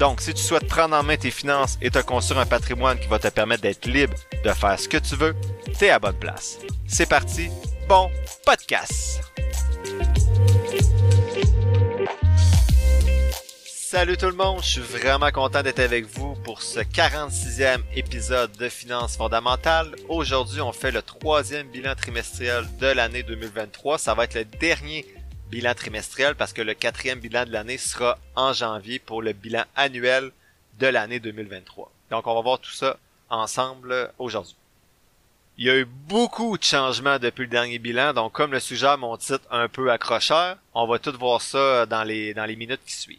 Donc, si tu souhaites prendre en main tes finances et te construire un patrimoine qui va te permettre d'être libre de faire ce que tu veux, t'es à bonne place. C'est parti, bon podcast! Salut tout le monde, je suis vraiment content d'être avec vous pour ce 46e épisode de Finances fondamentales. Aujourd'hui, on fait le troisième bilan trimestriel de l'année 2023. Ça va être le dernier bilan trimestriel parce que le quatrième bilan de l'année sera en janvier pour le bilan annuel de l'année 2023. Donc on va voir tout ça ensemble aujourd'hui. Il y a eu beaucoup de changements depuis le dernier bilan, donc comme le sujet mon titre un peu accrocheur, on va tout voir ça dans les, dans les minutes qui suivent.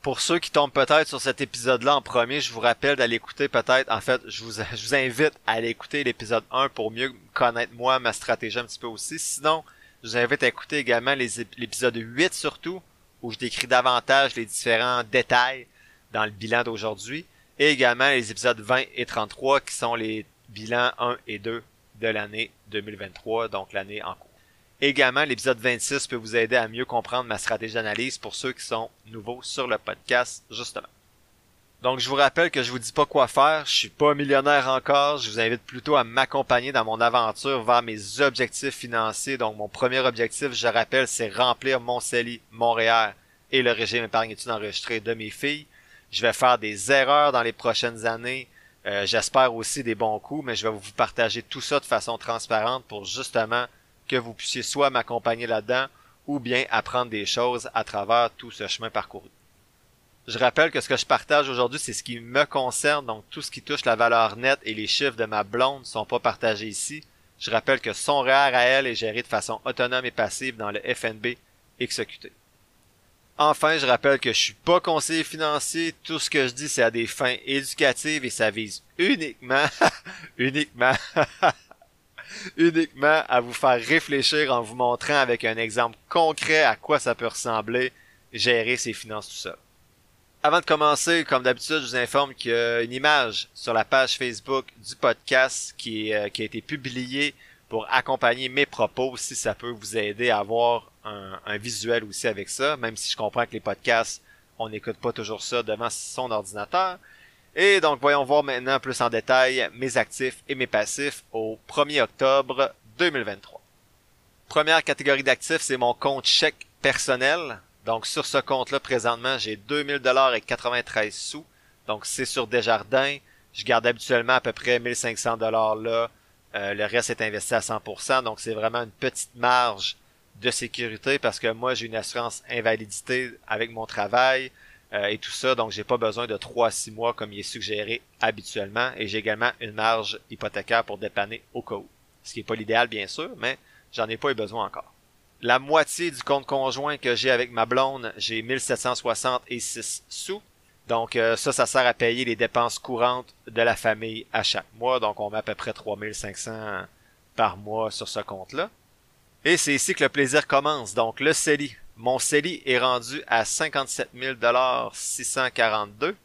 Pour ceux qui tombent peut-être sur cet épisode-là en premier, je vous rappelle d'aller écouter peut-être, en fait, je vous, je vous invite à aller écouter l'épisode 1 pour mieux connaître moi, ma stratégie un petit peu aussi. Sinon, je vous invite à écouter également l'épisode 8 surtout, où je décris davantage les différents détails dans le bilan d'aujourd'hui, et également les épisodes 20 et 33 qui sont les bilans 1 et 2 de l'année 2023, donc l'année en cours. Également, l'épisode 26 peut vous aider à mieux comprendre ma stratégie d'analyse pour ceux qui sont nouveaux sur le podcast, justement. Donc, je vous rappelle que je vous dis pas quoi faire. Je suis pas millionnaire encore. Je vous invite plutôt à m'accompagner dans mon aventure vers mes objectifs financiers. Donc, mon premier objectif, je rappelle, c'est remplir mon CELI, Montréal et le régime épargne études enregistré de mes filles. Je vais faire des erreurs dans les prochaines années. Euh, j'espère aussi des bons coups, mais je vais vous partager tout ça de façon transparente pour justement que vous puissiez soit m'accompagner là-dedans ou bien apprendre des choses à travers tout ce chemin parcouru. Je rappelle que ce que je partage aujourd'hui, c'est ce qui me concerne, donc tout ce qui touche la valeur nette et les chiffres de ma blonde ne sont pas partagés ici. Je rappelle que son REER à elle est géré de façon autonome et passive dans le FNB exécuté. Enfin, je rappelle que je suis pas conseiller financier, tout ce que je dis c'est à des fins éducatives et ça vise uniquement, uniquement uniquement à vous faire réfléchir en vous montrant avec un exemple concret à quoi ça peut ressembler gérer ses finances tout seul. Avant de commencer, comme d'habitude, je vous informe qu'il y a une image sur la page Facebook du podcast qui, euh, qui a été publiée pour accompagner mes propos si ça peut vous aider à avoir un, un visuel aussi avec ça, même si je comprends que les podcasts, on n'écoute pas toujours ça devant son ordinateur. Et donc, voyons voir maintenant plus en détail mes actifs et mes passifs au 1er octobre 2023. Première catégorie d'actifs, c'est mon compte chèque personnel. Donc, sur ce compte-là, présentement, j'ai 2000 dollars et 93 sous. Donc, c'est sur Desjardins. Je garde habituellement à peu près 1500 dollars là. Euh, le reste est investi à 100%. Donc, c'est vraiment une petite marge de sécurité parce que moi, j'ai une assurance invalidité avec mon travail. Euh, et tout ça, donc j'ai pas besoin de 3 à 6 mois comme il est suggéré habituellement, et j'ai également une marge hypothécaire pour dépanner au cas où. Ce qui est pas l'idéal bien sûr, mais j'en ai pas eu besoin encore. La moitié du compte conjoint que j'ai avec ma blonde, j'ai 1760 et 6 sous. Donc euh, ça, ça sert à payer les dépenses courantes de la famille à chaque mois. Donc on met à peu près 3500 par mois sur ce compte-là. Et c'est ici que le plaisir commence. Donc le CELI, mon CELI est rendu à 57 642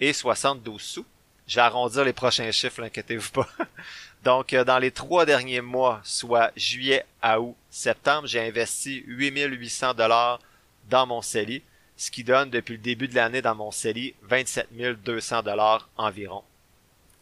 et 72 sous. Je vais arrondir les prochains chiffres, inquiétez-vous pas. Donc, euh, dans les trois derniers mois, soit juillet, août, septembre, j'ai investi 8800 dollars dans mon CELI, ce qui donne depuis le début de l'année dans mon CELI 27 200 dollars environ.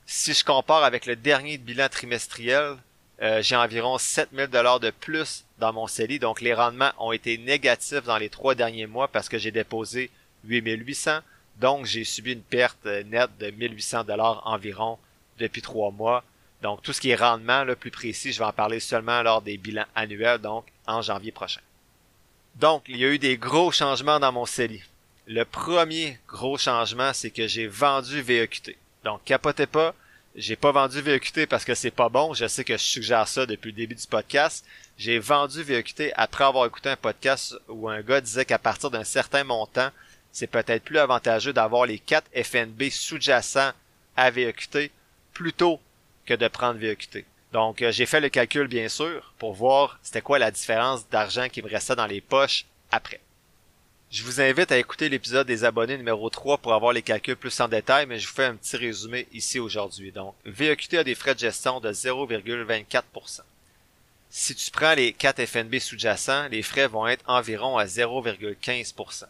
Si je compare avec le dernier bilan trimestriel, euh, j'ai environ 7000 dollars de plus dans mon CELI, donc les rendements ont été négatifs dans les trois derniers mois parce que j'ai déposé 8800, donc j'ai subi une perte nette de 1800 dollars environ depuis trois mois. Donc tout ce qui est rendement le plus précis, je vais en parler seulement lors des bilans annuels, donc en janvier prochain. Donc il y a eu des gros changements dans mon CELI. Le premier gros changement, c'est que j'ai vendu VEQT. Donc capotez pas, j'ai pas vendu VEQT parce que c'est pas bon. Je sais que je suggère ça depuis le début du podcast. J'ai vendu VEQT après avoir écouté un podcast où un gars disait qu'à partir d'un certain montant, c'est peut-être plus avantageux d'avoir les quatre FNB sous-jacents à VEQT plutôt que de prendre VEQT. Donc, euh, j'ai fait le calcul, bien sûr, pour voir c'était quoi la différence d'argent qui me restait dans les poches après. Je vous invite à écouter l'épisode des abonnés numéro 3 pour avoir les calculs plus en détail, mais je vous fais un petit résumé ici aujourd'hui. Donc, VEQT a des frais de gestion de 0,24%. Si tu prends les 4 FNB sous-jacents, les frais vont être environ à 0,15%.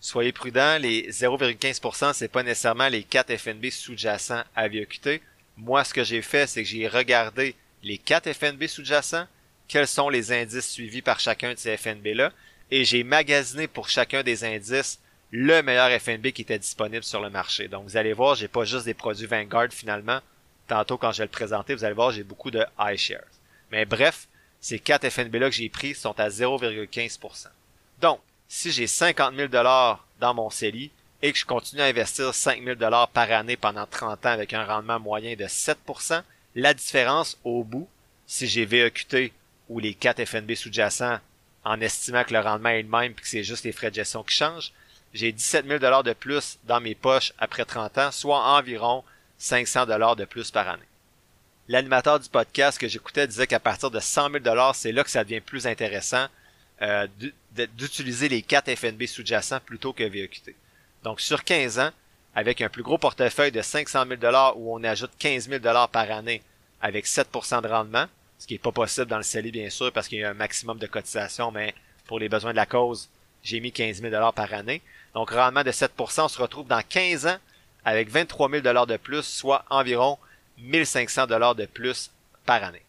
Soyez prudents, les 0,15%, c'est pas nécessairement les 4 FNB sous-jacents à VEQT, moi, ce que j'ai fait, c'est que j'ai regardé les quatre FNB sous-jacents, quels sont les indices suivis par chacun de ces FNB-là, et j'ai magasiné pour chacun des indices le meilleur FNB qui était disponible sur le marché. Donc, vous allez voir, j'ai pas juste des produits Vanguard finalement. Tantôt, quand je vais le présenter, vous allez voir, j'ai beaucoup de iShares. Mais bref, ces quatre FNB-là que j'ai pris sont à 0,15%. Donc, si j'ai 50 000 dollars dans mon CELI, et que je continue à investir 5000 dollars par année pendant 30 ans avec un rendement moyen de 7%, la différence au bout, si j'ai VEQT ou les 4 FNB sous-jacents en estimant que le rendement est le même et que c'est juste les frais de gestion qui changent, j'ai 17 000 dollars de plus dans mes poches après 30 ans, soit environ 500 dollars de plus par année. L'animateur du podcast que j'écoutais disait qu'à partir de 100 000 dollars, c'est là que ça devient plus intéressant euh, d'utiliser les 4 FNB sous-jacents plutôt que VEQT. Donc sur 15 ans, avec un plus gros portefeuille de 500 000 où on ajoute 15 000 par année avec 7% de rendement, ce qui est pas possible dans le CELI bien sûr parce qu'il y a un maximum de cotisation, mais pour les besoins de la cause, j'ai mis 15 000 par année. Donc rendement de 7%, on se retrouve dans 15 ans avec 23 000 de plus, soit environ 1500 de plus par année.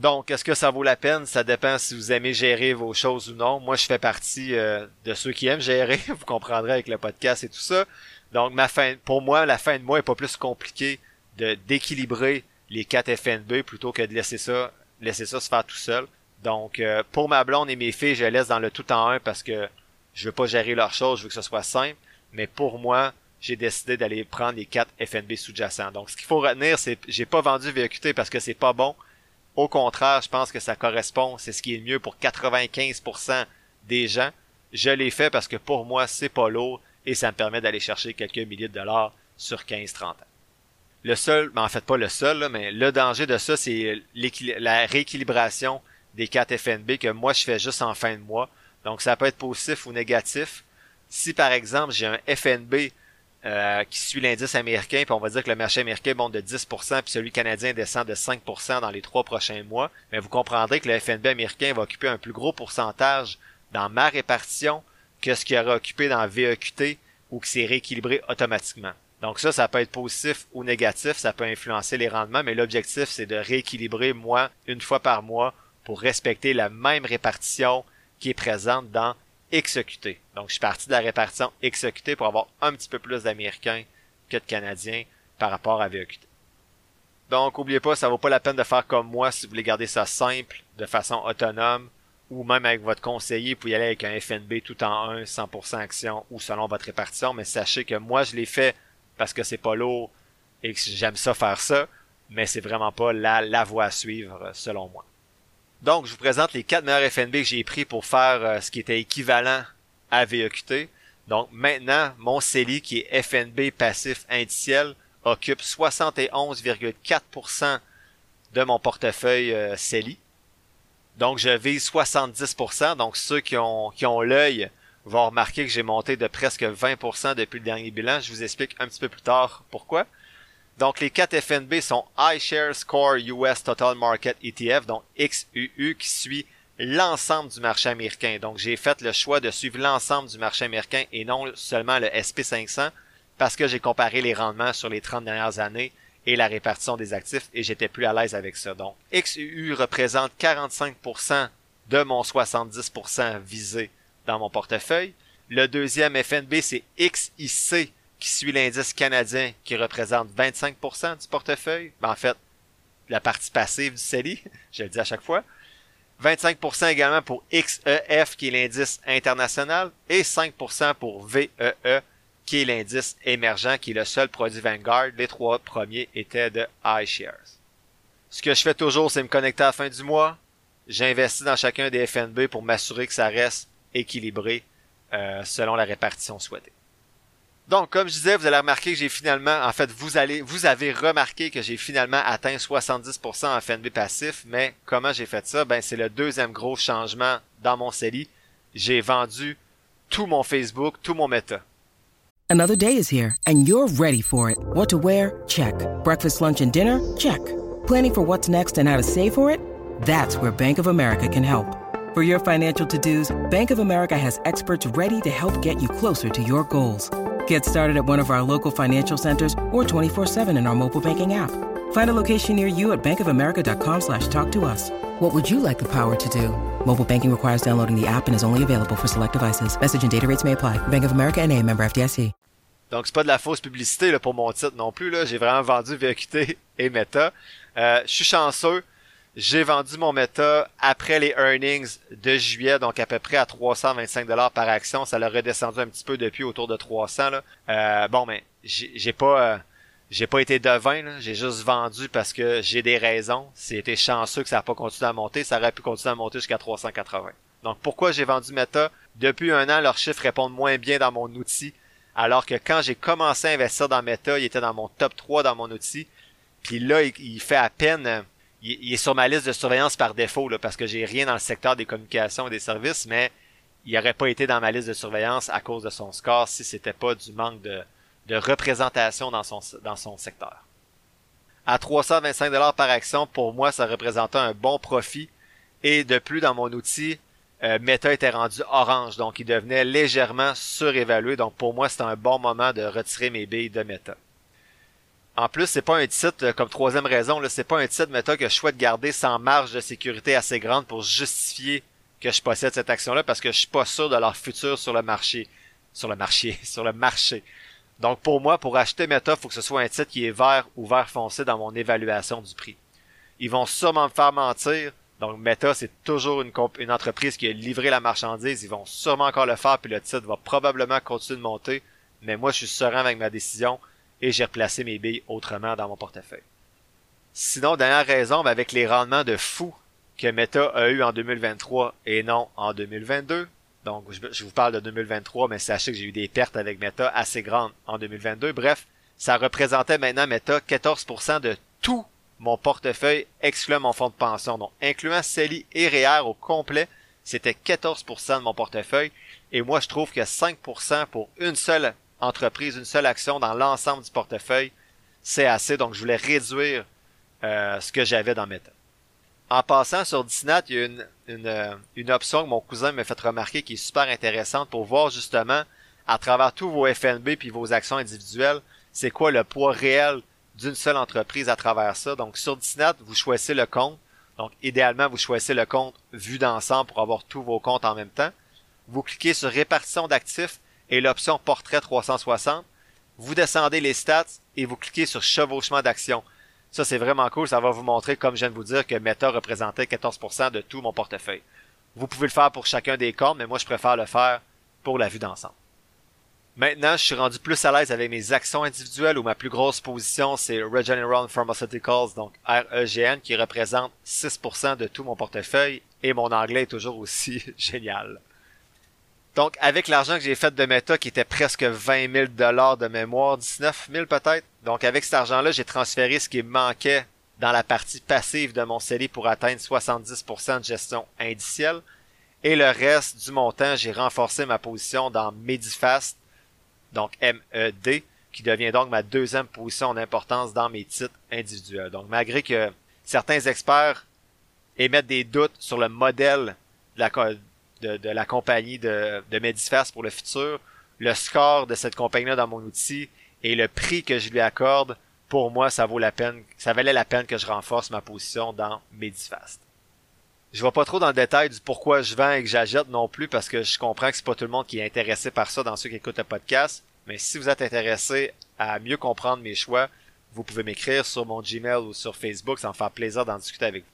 Donc, est-ce que ça vaut la peine? Ça dépend si vous aimez gérer vos choses ou non. Moi, je fais partie euh, de ceux qui aiment gérer. vous comprendrez avec le podcast et tout ça. Donc, ma fin, pour moi, la fin de mois est pas plus compliquée de d'équilibrer les 4 FNB plutôt que de laisser ça, laisser ça se faire tout seul. Donc, euh, pour ma blonde et mes filles, je laisse dans le tout en un parce que je veux pas gérer leurs choses, je veux que ce soit simple. Mais pour moi, j'ai décidé d'aller prendre les 4 FNB sous-jacents. Donc, ce qu'il faut retenir, c'est j'ai pas vendu VQT parce que c'est pas bon. Au contraire, je pense que ça correspond, c'est ce qui est mieux pour 95% des gens. Je l'ai fait parce que pour moi, c'est pas lourd et ça me permet d'aller chercher quelques milliers de dollars sur 15-30 ans. Le seul, mais ben, en fait pas le seul, mais le danger de ça, c'est la rééquilibration des 4 FNB que moi je fais juste en fin de mois. Donc ça peut être positif ou négatif. Si par exemple j'ai un FNB euh, qui suit l'indice américain, puis on va dire que le marché américain monte de 10%, puis celui canadien descend de 5% dans les trois prochains mois, mais vous comprendrez que le FNB américain va occuper un plus gros pourcentage dans ma répartition que ce qu'il aurait occupé dans VEQT ou que c'est rééquilibré automatiquement. Donc ça, ça peut être positif ou négatif, ça peut influencer les rendements, mais l'objectif, c'est de rééquilibrer moi une fois par mois pour respecter la même répartition qui est présente dans exécuté. Donc, je suis parti de la répartition exécutée pour avoir un petit peu plus d'Américains que de Canadiens par rapport à VEQT. Donc, oubliez pas, ça vaut pas la peine de faire comme moi si vous voulez garder ça simple, de façon autonome, ou même avec votre conseiller, pour y aller avec un FNB tout en 1, 100% action, ou selon votre répartition, mais sachez que moi, je l'ai fait parce que c'est pas lourd et que j'aime ça faire ça, mais c'est vraiment pas la, la voie à suivre, selon moi. Donc, je vous présente les quatre meilleurs FNB que j'ai pris pour faire euh, ce qui était équivalent à VEQT. Donc, maintenant, mon CELI, qui est FNB passif indiciel, occupe 71,4% de mon portefeuille euh, CELI. Donc, je vise 70%. Donc, ceux qui ont, qui ont l'œil vont remarquer que j'ai monté de presque 20% depuis le dernier bilan. Je vous explique un petit peu plus tard pourquoi. Donc, les 4 FNB sont iShares Core US Total Market ETF, donc XUU, qui suit l'ensemble du marché américain. Donc, j'ai fait le choix de suivre l'ensemble du marché américain et non seulement le SP500 parce que j'ai comparé les rendements sur les 30 dernières années et la répartition des actifs et j'étais plus à l'aise avec ça. Donc, XUU représente 45% de mon 70% visé dans mon portefeuille. Le deuxième FNB, c'est XIC qui suit l'indice canadien qui représente 25% du portefeuille. Ben, en fait, la partie passive du CELI, je le dis à chaque fois. 25% également pour XEF qui est l'indice international et 5% pour VEE e, qui est l'indice émergent qui est le seul produit Vanguard. Les trois premiers étaient de iShares. Ce que je fais toujours, c'est me connecter à la fin du mois. J'investis dans chacun des FNB pour m'assurer que ça reste équilibré euh, selon la répartition souhaitée. Donc, comme je disais, vous allez remarquer que j'ai finalement, en fait, vous allez, vous avez remarqué que j'ai finalement atteint 70% en FNB passif, mais comment j'ai fait ça? Ben, c'est le deuxième gros changement dans mon CELI. J'ai vendu tout mon Facebook, tout mon Meta. Another day is here and you're ready for it. What to wear? Check. Breakfast, lunch and dinner? Check. Planning for what's next and how to save for it? That's where Bank of America can help. For your financial to-dos, Bank of America has experts ready to help get you closer to your goals. Get started at one of our local financial centers or 24-7 in our mobile banking app. Find a location near you at bankofamerica.com slash talk to us. What would you like the power to do? Mobile banking requires downloading the app and is only available for select devices. Message and data rates may apply. Bank of America NA, member FDIC. Donc, c'est pas de la fausse publicité là, pour mon titre non plus. Là. J'ai vraiment vendu VQT et Meta. Euh, je suis chanceux. J'ai vendu mon Meta après les earnings de juillet, donc à peu près à 325 dollars par action. Ça l'a redescendu un petit peu depuis autour de 300. Là. Euh, bon, mais j'ai pas, euh, j'ai pas été devin. J'ai juste vendu parce que j'ai des raisons. C'était chanceux que ça n'a pas continué à monter. Ça aurait pu continuer à monter jusqu'à 380. Donc pourquoi j'ai vendu Meta? Depuis un an, leurs chiffres répondent moins bien dans mon outil. Alors que quand j'ai commencé à investir dans Meta, il était dans mon top 3 dans mon outil. Puis là, il fait à peine il, est sur ma liste de surveillance par défaut, là, parce que j'ai rien dans le secteur des communications et des services, mais il n'aurait pas été dans ma liste de surveillance à cause de son score si c'était pas du manque de, représentation dans son, dans son secteur. À 325 dollars par action, pour moi, ça représentait un bon profit. Et de plus, dans mon outil, euh, Meta était rendu orange, donc il devenait légèrement surévalué. Donc pour moi, c'était un bon moment de retirer mes billes de Meta. En plus, c'est pas un titre, euh, comme troisième raison, c'est pas un titre, Meta, que je souhaite garder sans marge de sécurité assez grande pour justifier que je possède cette action-là parce que je suis pas sûr de leur futur sur le marché. Sur le marché, sur le marché. Donc pour moi, pour acheter Meta, il faut que ce soit un titre qui est vert ou vert foncé dans mon évaluation du prix. Ils vont sûrement me faire mentir. Donc Meta, c'est toujours une entreprise qui a livré la marchandise. Ils vont sûrement encore le faire, puis le titre va probablement continuer de monter. Mais moi, je suis serein avec ma décision et j'ai replacé mes billes autrement dans mon portefeuille. Sinon, dernière raison, avec les rendements de fou que Meta a eu en 2023 et non en 2022. Donc, je, vous parle de 2023, mais sachez que j'ai eu des pertes avec Meta assez grandes en 2022. Bref, ça représentait maintenant Meta 14% de tout mon portefeuille, excluant mon fonds de pension. Donc, incluant CELI et REER au complet, c'était 14% de mon portefeuille. Et moi, je trouve que 5% pour une seule entreprise, une seule action dans l'ensemble du portefeuille, c'est assez. Donc, je voulais réduire euh, ce que j'avais dans Meta. En passant sur Disney, il y a une, une, euh, une option que mon cousin m'a fait remarquer qui est super intéressante pour voir justement à travers tous vos FNB puis vos actions individuelles, c'est quoi le poids réel d'une seule entreprise à travers ça. Donc sur Disney, vous choisissez le compte. Donc idéalement, vous choisissez le compte vu d'ensemble pour avoir tous vos comptes en même temps. Vous cliquez sur répartition d'actifs et l'option Portrait 360. Vous descendez les stats et vous cliquez sur Chevauchement d'action. Ça, c'est vraiment cool. Ça va vous montrer, comme je viens de vous dire, que Meta représentait 14% de tout mon portefeuille. Vous pouvez le faire pour chacun des comptes, mais moi, je préfère le faire pour la vue d'ensemble. Maintenant, je suis rendu plus à l'aise avec mes actions individuelles où ma plus grosse position, c'est Regeneron Pharmaceuticals, donc REGN, qui représente 6% de tout mon portefeuille et mon anglais est toujours aussi génial. Donc, avec l'argent que j'ai fait de Meta, qui était presque 20 000 dollars de mémoire, 19 000 peut-être. Donc, avec cet argent-là, j'ai transféré ce qui manquait dans la partie passive de mon CELI pour atteindre 70% de gestion indicielle. Et le reste du montant, j'ai renforcé ma position dans Medifast, donc MED, qui devient donc ma deuxième position en importance dans mes titres individuels. Donc, malgré que certains experts émettent des doutes sur le modèle de la, de, la compagnie de, de pour le futur, le score de cette compagnie-là dans mon outil et le prix que je lui accorde, pour moi, ça vaut la peine, ça valait la peine que je renforce ma position dans Medifast. Je vois pas trop dans le détail du pourquoi je vends et que j'achète non plus parce que je comprends que c'est pas tout le monde qui est intéressé par ça dans ceux qui écoutent le podcast. Mais si vous êtes intéressé à mieux comprendre mes choix, vous pouvez m'écrire sur mon Gmail ou sur Facebook, ça me fait plaisir d'en discuter avec vous.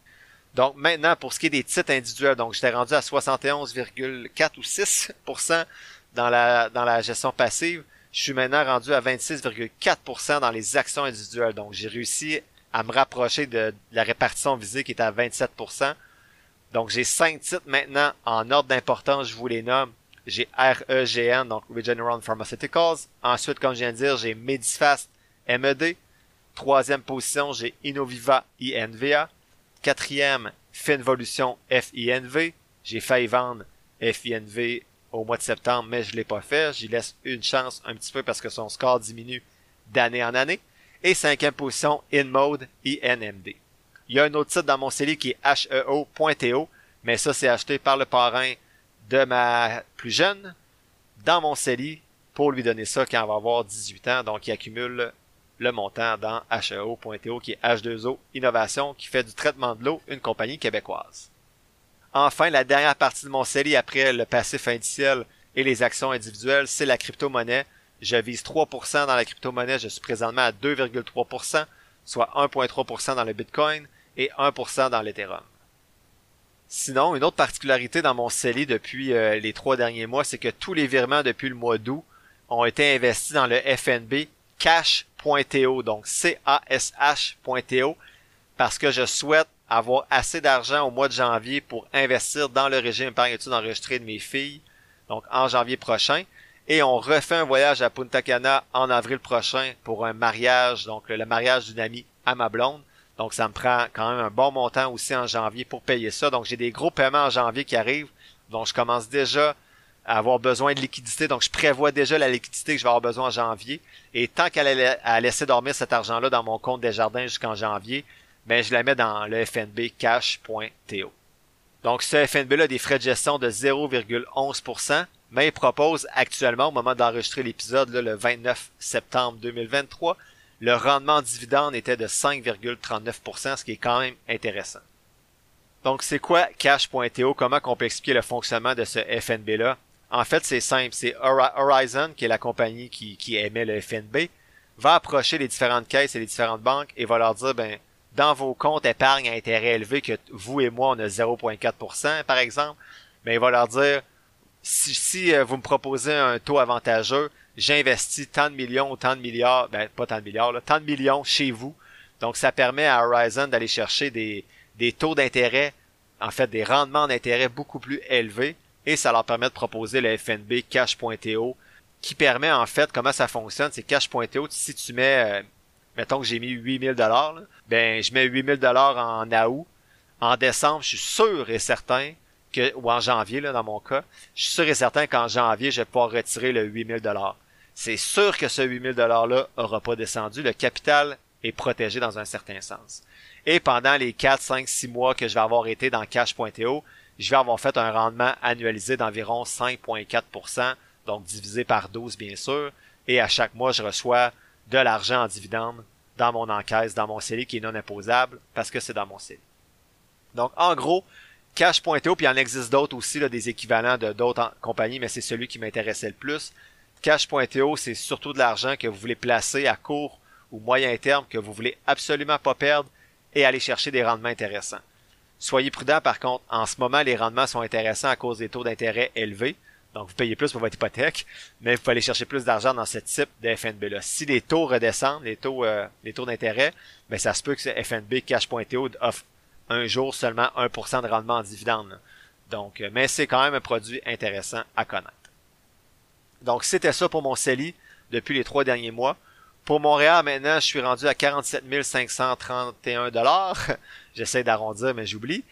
Donc maintenant, pour ce qui est des titres individuels, donc j'étais rendu à 71,4 ou 6% dans la, dans la gestion passive. Je suis maintenant rendu à 26,4% dans les actions individuelles. Donc j'ai réussi à me rapprocher de, la répartition visée qui est à 27%. Donc j'ai cinq titres maintenant en ordre d'importance, je vous les nomme. j'ai REGN, donc Regeneron Pharmaceuticals. Ensuite, comme je viens de dire, j'ai Medifast MED. Troisième position, j'ai Innoviva INVA. Quatrième, Finvolution FINV. J'ai failli vendre FINV au mois de septembre, mais je l'ai pas fait. J'y laisse une chance un petit peu parce que son score diminue d'année en année. Et cinquième position, InMode INMD. Il y a un autre site dans mon CELI qui est HEO.to, mais ça c'est acheté par le parrain de ma plus jeune dans mon CELI pour lui donner ça quand elle va avoir 18 ans. Donc il accumule le montant dans HEO.to qui est H2O Innovation qui fait du traitement de l'eau, une compagnie québécoise. Enfin, la dernière partie de mon CELI après le passif indiciel et les actions individuelles, c'est la crypto-monnaie. Je vise 3% dans la crypto-monnaie, je suis présentement à 2,3%, soit 1,3% dans le Bitcoin et 1% dans l'Ethereum. Sinon, une autre particularité dans mon CELI depuis euh, les trois derniers mois, c'est que tous les virements depuis le mois d'août ont été investis dans le FNB cash.to, donc C-A-S-H.to, parce que je souhaite avoir assez d'argent au mois de janvier pour investir dans le régime épargne études enregistré de mes filles, donc en janvier prochain. Et on refait un voyage à Punta Cana en avril prochain pour un mariage, donc le mariage d'une amie à ma blonde. Donc ça me prend quand même un bon montant aussi en janvier pour payer ça. Donc j'ai des gros paiements en janvier qui arrivent. Donc je commence déjà à avoir besoin de liquidité. Donc je prévois déjà la liquidité que je vais avoir besoin en janvier. Et tant qu'elle a laissé dormir cet argent-là dans mon compte des jardins jusqu'en janvier, ben je la mets dans le FNB cash.to. Donc ce FNB-là a des frais de gestion de 0,11%, mais il propose actuellement, au moment d'enregistrer l'épisode, le 29 septembre 2023, le rendement en dividende était de 5,39%, ce qui est quand même intéressant. Donc, c'est quoi Cash.to? Comment on peut expliquer le fonctionnement de ce FNB-là? En fait, c'est simple. C'est Horizon, qui est la compagnie qui, qui émet le FNB, va approcher les différentes caisses et les différentes banques et va leur dire, ben, dans vos comptes épargne à intérêt élevé que vous et moi, on a 0,4%, par exemple, ben, il va leur dire, si, si euh, vous me proposez un taux avantageux, j'investis tant de millions ou tant de milliards, ben pas tant de milliards, tant de millions chez vous. Donc ça permet à Horizon d'aller chercher des taux d'intérêt, en fait des rendements d'intérêt beaucoup plus élevés, et ça leur permet de proposer le FNB Cash.to, qui permet en fait, comment ça fonctionne, c'est Cash.to, si tu mets, euh, mettons que j'ai mis 8000 dollars, ben je mets 8000 dollars en août, en décembre, je suis sûr et certain ou en janvier, là, dans mon cas, je suis sûr et certain qu'en janvier, je vais pouvoir retirer le 8000 dollars. C'est sûr que ce 8000 dollars-là aura pas descendu. Le capital est protégé dans un certain sens. Et pendant les 4, 5, 6 mois que je vais avoir été dans cash.to, je vais avoir fait un rendement annualisé d'environ 5,4%, donc divisé par 12 bien sûr, et à chaque mois, je reçois de l'argent en dividende dans mon encaisse, dans mon CELI qui est non imposable parce que c'est dans mon CELI. Donc, en gros, Cash.to, puis il en existe d'autres aussi, là, des équivalents de d'autres compagnies, mais c'est celui qui m'intéressait le plus. Cash.to, c'est surtout de l'argent que vous voulez placer à court ou moyen terme, que vous voulez absolument pas perdre et aller chercher des rendements intéressants. Soyez prudent par contre, en ce moment, les rendements sont intéressants à cause des taux d'intérêt élevés. Donc, vous payez plus pour votre hypothèque, mais vous pouvez aller chercher plus d'argent dans ce type de FNB-là. Si les taux redescendent, les taux, euh, les taux d'intérêt, ben, ça se peut que ce FNB Cash.to offre un jour seulement 1% de rendement en dividende. Donc, euh, mais c'est quand même un produit intéressant à connaître. Donc, c'était ça pour mon CELI depuis les trois derniers mois. Pour Montréal, maintenant, je suis rendu à 47 531 dollars. J'essaie d'arrondir, mais j'oublie.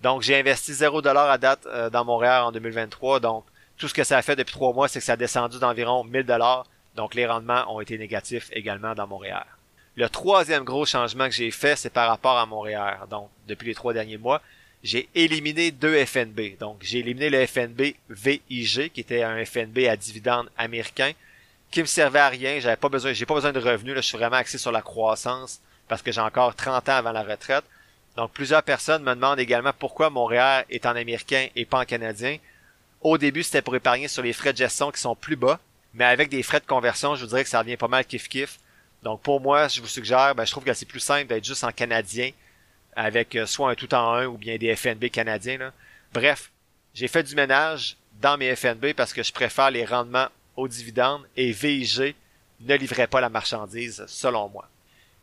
Donc, j'ai investi 0 dollars à date euh, dans Montréal en 2023. Donc, tout ce que ça a fait depuis trois mois, c'est que ça a descendu d'environ 1000 dollars. Donc, les rendements ont été négatifs également dans Montréal. Le troisième gros changement que j'ai fait, c'est par rapport à Montréal. Donc, depuis les trois derniers mois, j'ai éliminé deux FNB. Donc, j'ai éliminé le FNB VIG, qui était un FNB à dividende américain, qui me servait à rien. J'avais pas besoin, j'ai pas besoin de revenus. Là, je suis vraiment axé sur la croissance parce que j'ai encore 30 ans avant la retraite. Donc, plusieurs personnes me demandent également pourquoi Montréal est en américain et pas en canadien. Au début, c'était pour épargner sur les frais de gestion qui sont plus bas, mais avec des frais de conversion, je vous dirais que ça revient pas mal kiff-kiff. Donc pour moi, je vous suggère, ben, je trouve que c'est plus simple d'être juste en canadien avec euh, soit un tout en un ou bien des FNB canadiens. Bref, j'ai fait du ménage dans mes FNB parce que je préfère les rendements aux dividendes et VIG ne livrait pas la marchandise selon moi.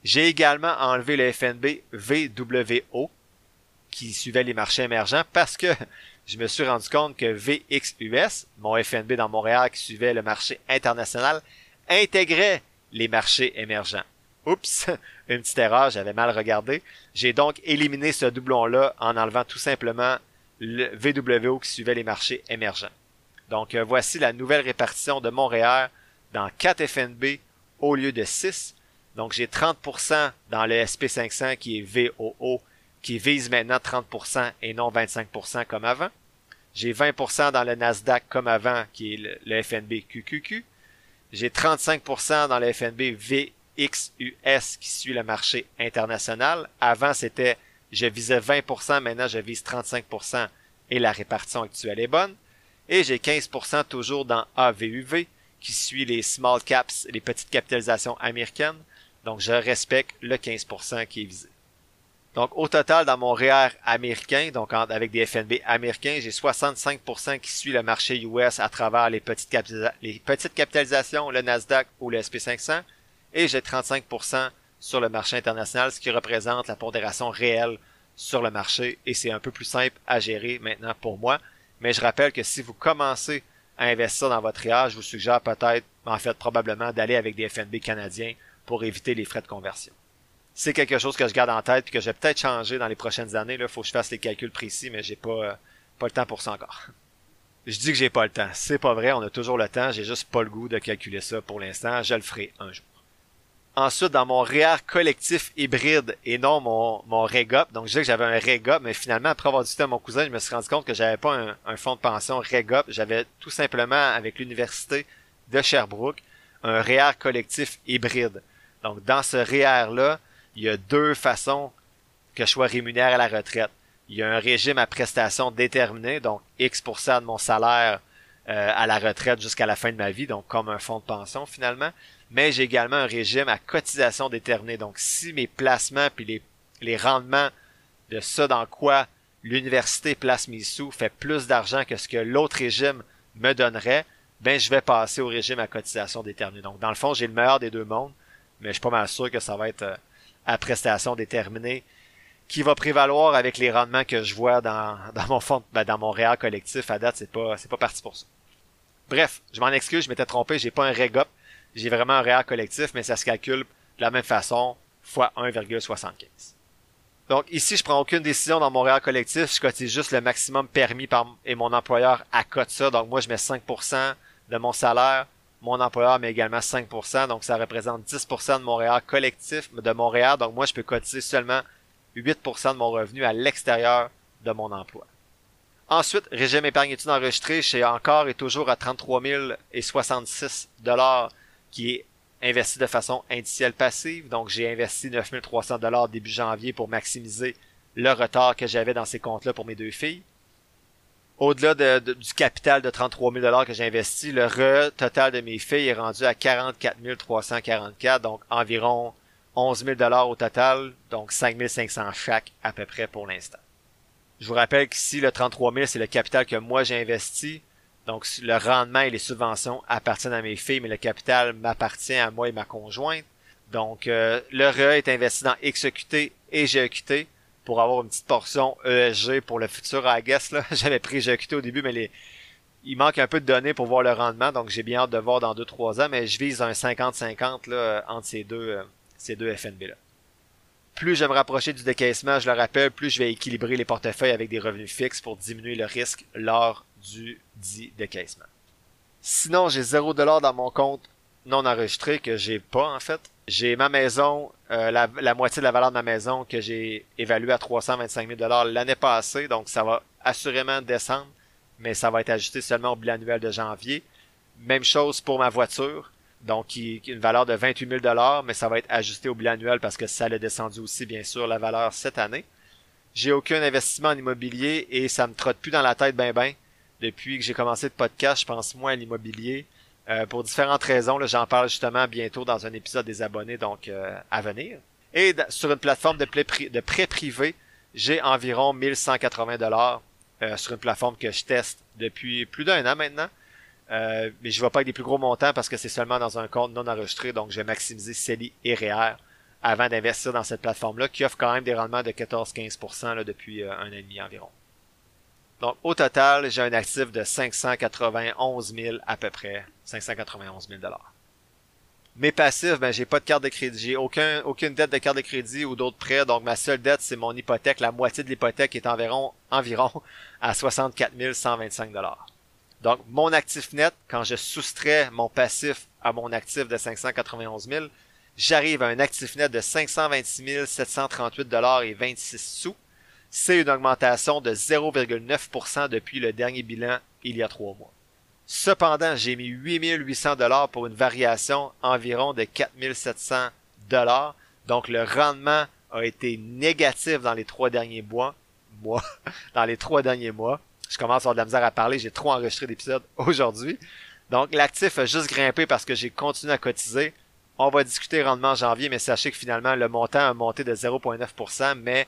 J'ai également enlevé le FNB VWO qui suivait les marchés émergents parce que je me suis rendu compte que VXUS, mon FNB dans Montréal qui suivait le marché international, intégrait les marchés émergents. Oups, une petite erreur, j'avais mal regardé. J'ai donc éliminé ce doublon-là en enlevant tout simplement le VWO qui suivait les marchés émergents. Donc euh, voici la nouvelle répartition de Montréal dans 4 FNB au lieu de 6. Donc j'ai 30% dans le SP500 qui est VOO qui vise maintenant 30% et non 25% comme avant. J'ai 20% dans le Nasdaq comme avant qui est le, FNB QQQ. J'ai 35% dans le FNB VXUS qui suit le marché international. Avant c'était je visais 20%, maintenant je vise 35% et la répartition actuelle est bonne. Et j'ai 15% toujours dans AVUV qui suit les small caps, les petites capitalisations américaines. Donc je respecte le 15% qui est visé. Donc au total dans mon REER américain, donc avec des FNB américains, j'ai 65% qui suit le marché US à travers les petites, les petites capitalisations, le Nasdaq ou le SP500, et j'ai 35% sur le marché international, ce qui représente la pondération réelle sur le marché, et c'est un peu plus simple à gérer maintenant pour moi. Mais je rappelle que si vous commencez à investir dans votre REER, je vous suggère peut-être, en fait probablement, d'aller avec des FNB canadiens pour éviter les frais de conversion. C'est quelque chose que je garde en tête et que je peut-être changer dans les prochaines années. Il faut que je fasse les calculs précis, mais j'ai pas, pas le temps pour ça encore. Je dis que j'ai pas le temps. C'est pas vrai, on a toujours le temps, j'ai juste pas le goût de calculer ça pour l'instant. Je le ferai un jour. Ensuite, dans mon REER collectif hybride et non mon, mon REGOP, donc je disais que j'avais un REGOP, mais finalement, après avoir discuté à mon cousin, je me suis rendu compte que j'avais pas un, un, fonds de pension REGOP, j'avais tout simplement, avec l'université de Sherbrooke, un REER collectif hybride. Donc, dans ce REER-là, il y a deux façons que je sois rémunéré à la retraite. Il y a un régime à prestation déterminée, donc X% de mon salaire euh, à la retraite jusqu'à la fin de ma vie, donc comme un fonds de pension finalement. Mais j'ai également un régime à cotisation déterminée. Donc si mes placements puis les, les rendements de ça dans quoi l'université place mes sous fait plus d'argent que ce que l'autre régime me donnerait, ben je vais passer au régime à cotisation déterminée. Donc dans le fond, j'ai le meilleur des deux mondes, mais je suis pas mal sûr que ça va être euh, à prestation déterminée qui va prévaloir avec les rendements que je vois dans, dans mon fond, ben, dans mon réel collectif à date, c'est pas, c'est pas parti pour ça. Bref, je m'en excuse, je m'étais trompé, j'ai pas un REGOP, j'ai vraiment un réel collectif, mais ça se calcule de la même façon, fois 1,75. Donc ici, je prends aucune décision dans mon réel collectif, je cotise juste le maximum permis par et mon employeur accote ça. Donc moi, je mets 5% de mon salaire, mon employeur met également 5%, donc ça représente 10% de mon REER collectif de Montréal. Donc moi, je peux cotiser seulement 8% de mon revenu à l'extérieur de mon emploi. Ensuite, régime épargne études enregistré chez encore et toujours à 33 066 dollars qui est investi de façon indicielle passive. Donc j'ai investi 9 300 dollars début janvier pour maximiser le retard que j'avais dans ces comptes-là pour mes deux filles. Au-delà de, du capital de 33 000 que j'ai investi, le re total de mes filles est rendu à 44 344, donc environ 11 000 au total, donc 5 500 chaque à peu près pour l'instant. Je vous rappelle qu'ici, le 33 000, c'est le capital que moi j'ai investi. Donc, le rendement et les subventions appartiennent à mes filles, mais le capital m'appartient à moi et ma conjointe. Donc, euh, le RE est investi dans XEQT et GEQT pour avoir une petite portion ESG pour le futur, I guess. Là. J'avais pris GEQT au début, mais les... il manque un peu de données pour voir le rendement, donc j'ai bien hâte de voir dans 2-3 ans, mais je vise un 50-50 là, entre ces deux, euh, ces deux FNB-là. Plus je me rapprocher du décaissement, je le rappelle, plus je vais équilibrer les portefeuilles avec des revenus fixes pour diminuer le risque lors du dit décaissement. Sinon, j'ai 0$ dans mon compte non enregistré que j'ai pas en fait. J'ai ma maison, euh, la, moitié de la valeur de ma maison que j'ai évalué à 325 000 l'année passée, donc ça va assurément descendre, mais ça va être ajusté seulement au bilan annuel de janvier. Même chose pour ma voiture donc qui, une valeur de 28 000 dollars, mais ça va être ajusté au bilan annuel parce que ça l'a descendu aussi bien sûr la valeur cette année. J'ai aucun investissement en immobilier et ça me trotte plus dans la tête ben ben. Depuis que j'ai commencé le podcast, je pense moins à l'immobilier euh, pour différentes raisons. J'en parle justement bientôt dans un épisode des abonnés donc euh, à venir. Et sur une plateforme de, de prêt privé, j'ai environ 1180 dollars euh, sur une plateforme que je teste depuis plus d'un an maintenant. Euh, mais je vais pas avec des plus gros montants parce que c'est seulement dans un compte non enregistré, donc je vais maximiser CELI et REER avant d'investir dans cette plateforme-là qui offre quand même des rendements de 14-15% depuis euh, un an et demi environ. Donc, au total, j'ai un actif de 591 000 à peu près. 591 000 Mes passifs, ben, j'ai pas de carte de crédit. J'ai aucun, aucune dette de carte de crédit ou d'autres prêts. Donc, ma seule dette, c'est mon hypothèque. La moitié de l'hypothèque est environ, environ à 64 125 Donc, mon actif net, quand je soustrais mon passif à mon actif de 591 000, j'arrive à un actif net de 526 738 et 26 sous c'est une augmentation de 0,9% depuis le dernier bilan il y a trois mois. Cependant, j'ai mis 8800 dollars pour une variation environ de 4700 dollars. Donc le rendement a été négatif dans les trois derniers mois. Mois, dans les trois derniers mois. Je commence à avoir de la misère à parler, j'ai trop enregistré d'épisodes aujourd'hui. Donc l'actif a juste grimpé parce que j'ai continué à cotiser. On va discuter rendement en janvier, mais sachez que finalement le montant a monté de 0,9%, mais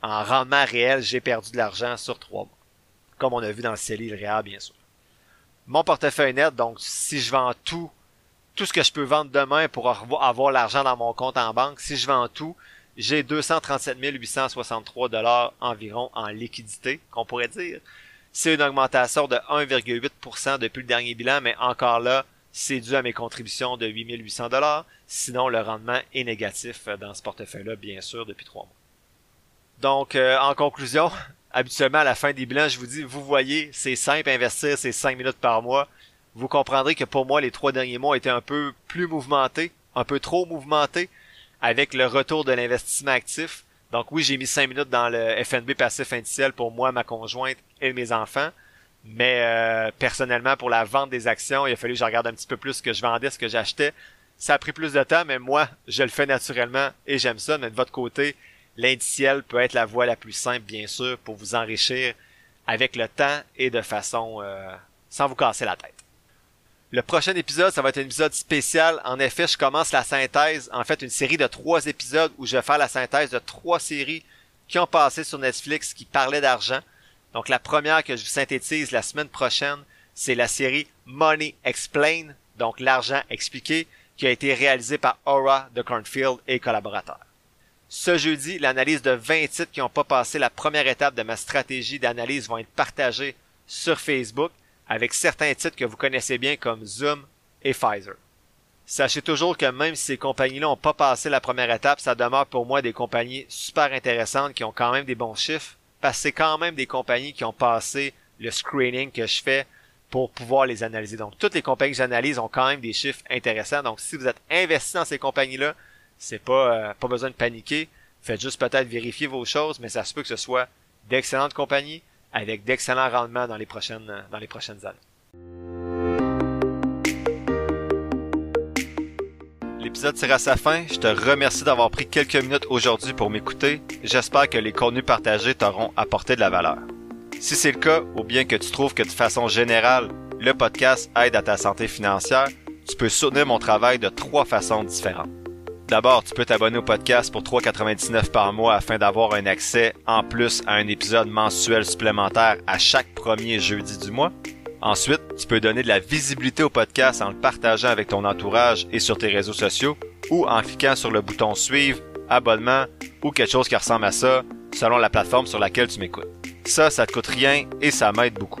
en rendement réel, j'ai perdu de l'argent sur trois mois. Comme on a vu dans le CELI, le réel, bien sûr. Mon portefeuille net, donc si je vends tout, tout ce que je peux vendre demain pour avoir l'argent dans mon compte en banque, si je vends tout, j'ai 237 863 dollars environ en liquidité, qu'on pourrait dire. C'est une augmentation de 1,8% depuis le dernier bilan, mais encore là, c'est dû à mes contributions de 8800 dollars. Sinon, le rendement est négatif dans ce portefeuille-là, bien sûr, depuis trois mois. Donc, euh, en conclusion, habituellement à la fin des bilans, je vous dis, vous voyez, c'est simple, investir, c'est 5 minutes par mois. Vous comprendrez que pour moi, les trois derniers mois étaient un peu plus mouvementés, un peu trop mouvementés, avec le retour de l'investissement actif. Donc oui, j'ai mis 5 minutes dans le FNB passif indiciel pour moi, ma conjointe et mes enfants. Mais euh, personnellement, pour la vente des actions, il a fallu que je regarde un petit peu plus ce que je vendais, ce que j'achetais. Ça a pris plus de temps, mais moi, je le fais naturellement et j'aime ça. Mais de votre côté, L'indiciel peut être la voie la plus simple, bien sûr, pour vous enrichir avec le temps et de façon euh, sans vous casser la tête. Le prochain épisode, ça va être un épisode spécial. En effet, je commence la synthèse, en fait, une série de trois épisodes où je vais faire la synthèse de trois séries qui ont passé sur Netflix qui parlaient d'argent. Donc, la première que je vous synthétise la semaine prochaine, c'est la série Money Explain, donc l'argent expliqué, qui a été réalisée par Aura de Cornfield et collaborateurs. Ce jeudi, l'analyse de 20 titres qui n'ont pas passé la première étape de ma stratégie d'analyse vont être partagées sur Facebook avec certains titres que vous connaissez bien comme Zoom et Pfizer. Sachez toujours que même si ces compagnies-là n'ont pas passé la première étape, ça demeure pour moi des compagnies super intéressantes qui ont quand même des bons chiffres, parce que c'est quand même des compagnies qui ont passé le screening que je fais pour pouvoir les analyser. Donc toutes les compagnies que j'analyse ont quand même des chiffres intéressants. Donc si vous êtes investi dans ces compagnies-là, c'est pas, euh, pas besoin de paniquer. Faites juste peut-être vérifier vos choses, mais ça se peut que ce soit d'excellentes compagnies avec d'excellents rendements dans les prochaines, euh, années. L'épisode tire à sa fin. Je te remercie d'avoir pris quelques minutes aujourd'hui pour m'écouter. J'espère que les contenus partagés t'auront apporté de la valeur. Si c'est le cas, ou bien que tu trouves que de façon générale, le podcast aide à ta santé financière, tu peux soutenir mon travail de trois façons différentes. D'abord, tu peux t'abonner au podcast pour 3,99 par mois afin d'avoir un accès en plus à un épisode mensuel supplémentaire à chaque premier jeudi du mois. Ensuite, tu peux donner de la visibilité au podcast en le partageant avec ton entourage et sur tes réseaux sociaux ou en cliquant sur le bouton suivre, abonnement ou quelque chose qui ressemble à ça selon la plateforme sur laquelle tu m'écoutes. Ça, ça te coûte rien et ça m'aide beaucoup.